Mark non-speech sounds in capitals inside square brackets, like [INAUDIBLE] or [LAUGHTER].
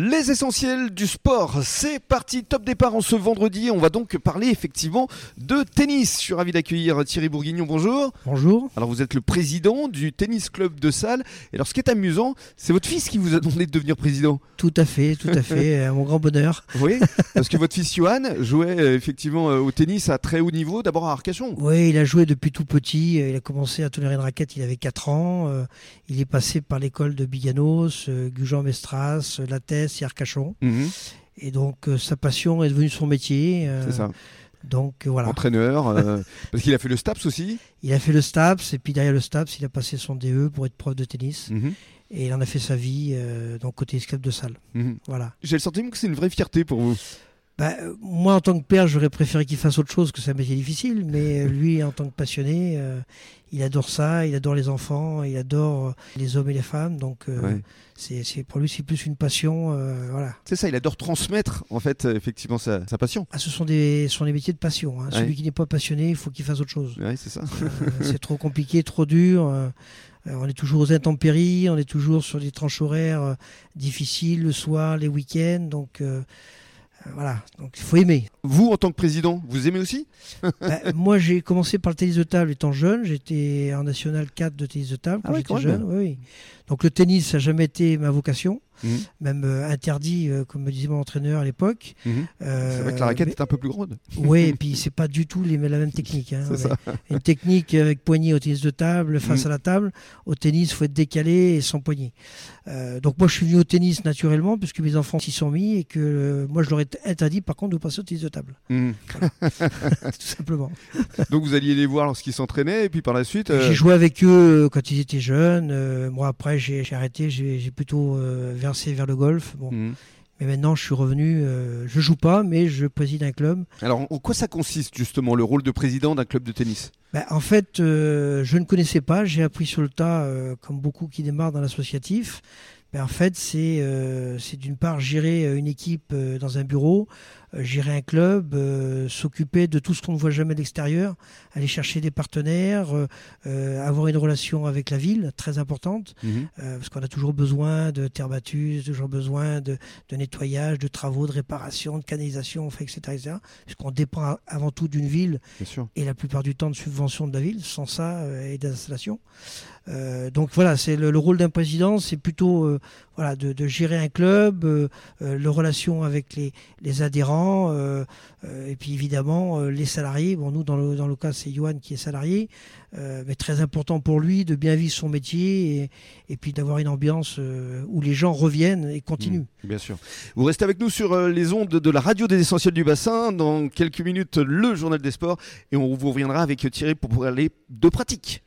Les essentiels du sport, c'est parti, top départ en ce vendredi. On va donc parler effectivement de tennis. Je suis ravi d'accueillir Thierry Bourguignon, bonjour. Bonjour. Alors vous êtes le président du tennis club de Salle. Et alors ce qui est amusant, c'est votre fils qui vous a demandé de devenir président. Tout à fait, tout à fait, à [LAUGHS] mon grand bonheur. Oui, parce que [LAUGHS] votre fils Johan jouait euh, effectivement euh, au tennis à très haut niveau, d'abord à Arcachon. Oui, il a joué depuis tout petit. Il a commencé à tourner une raquette, il avait 4 ans. Euh, Il est passé par l'école de Biganos, euh, Gujan-Mestras, Lattès et Arcachon. Mhm, Et donc euh, sa passion est devenue son métier. euh, c'est ça. Donc euh, voilà. Entraîneur, [LAUGHS] parce qu'il a fait le STAPS aussi. Il a fait le STAPS et puis derrière le STAPS, il a passé son DE pour être prof de tennis. Mhm, Et il en a fait sa vie donc côté club de salle. mhm. Voilà. J'ai le sentiment que c'est une vraie fierté pour vous. Bah, moi, en tant que père, j'aurais préféré qu'il fasse autre chose que c'est un métier difficile. Mais [LAUGHS] euh, lui, en tant que passionné, euh, il adore ça, il adore les enfants, il adore euh, les hommes et les femmes. Donc, euh, Ouais. c'est, pour lui, c'est plus une passion. euh, voilà. C'est ça, il adore transmettre en fait euh, effectivement sa, sa passion. Ah, ce sont des, ce sont des métiers de passion. hein. Ouais. Celui qui n'est pas passionné, il faut qu'il fasse autre chose. Ouais, c'est ça. C'est trop compliqué, trop dur. on est toujours aux intempéries, on est toujours sur des tranches horaires difficiles, le soir, les week-ends. Donc, voilà. Donc, il faut aimer. Vous, en tant que président, vous aimez aussi? [LAUGHS] Bah, moi, j'ai commencé par le tennis de table étant jeune. J'étais en national 4 de tennis de table quand Ah ouais, j'étais jeune. même. Oui, oui. Donc le tennis, ça n'a jamais été ma vocation, Mhm, même euh, interdit, euh, comme me disait mon entraîneur à l'époque. Euh, C'est vrai que la raquette mais- est un peu plus grande. Oui, et [LAUGHS] puis c'est pas du tout les, la même technique. hein. Ça. [LAUGHS] Une technique avec poignée au tennis de table, face Mhm. à la table. Au tennis, il faut être décalé et sans poignée. Euh, donc moi, je suis venu au tennis naturellement, puisque mes enfants s'y sont mis et que euh, moi, je leur ai interdit par contre de passer au tennis de table, Mhm. [LAUGHS] tout simplement. Donc vous alliez les voir lorsqu'ils s'entraînaient et puis par la suite. euh, J'ai joué avec eux quand ils étaient jeunes. Euh, moi, après, j'ai arrêté. J'ai plutôt euh, vers le golf. Bon. mhm. Mais maintenant, je suis revenu. euh, je joue pas, mais je préside un club. Alors en quoi ça consiste justement le rôle de président d'un club de tennis? Ben, en fait, euh, je ne connaissais pas. J'ai appris sur le tas, euh, comme beaucoup qui démarrent dans l'associatif. Ben, en fait, c'est euh, c'est d'une part gérer euh, une équipe euh, dans un bureau, gérer un club, s'occuper de tout ce qu'on ne voit jamais de l'extérieur, aller chercher des partenaires, avoir une relation avec la ville, très importante. Mhm. Parce qu'on a toujours besoin de terre battue, toujours besoin de, de nettoyage, de travaux, de réparation, de canalisation, enfin, etc., etc. Puisqu'on dépend avant tout d'une ville et la plupart du temps de subventions de la ville, sans ça, euh, et d'installation. Euh, donc voilà, c'est le, le rôle d'un président, c'est plutôt voilà, de, gérer un club, euh, euh, le relation avec les, les adhérents, euh, euh, et puis évidemment les salariés. Bon, nous, dans le, dans le cas, c'est Johan qui est salarié, mais très important pour lui de bien vivre son métier et, et puis d'avoir une ambiance où les gens reviennent et continuent. Mhm, Bien sûr. Vous restez avec nous sur les ondes de la radio des essentiels du bassin. Dans quelques minutes, le journal des sports et on vous reviendra avec Thierry pour parler de pratique.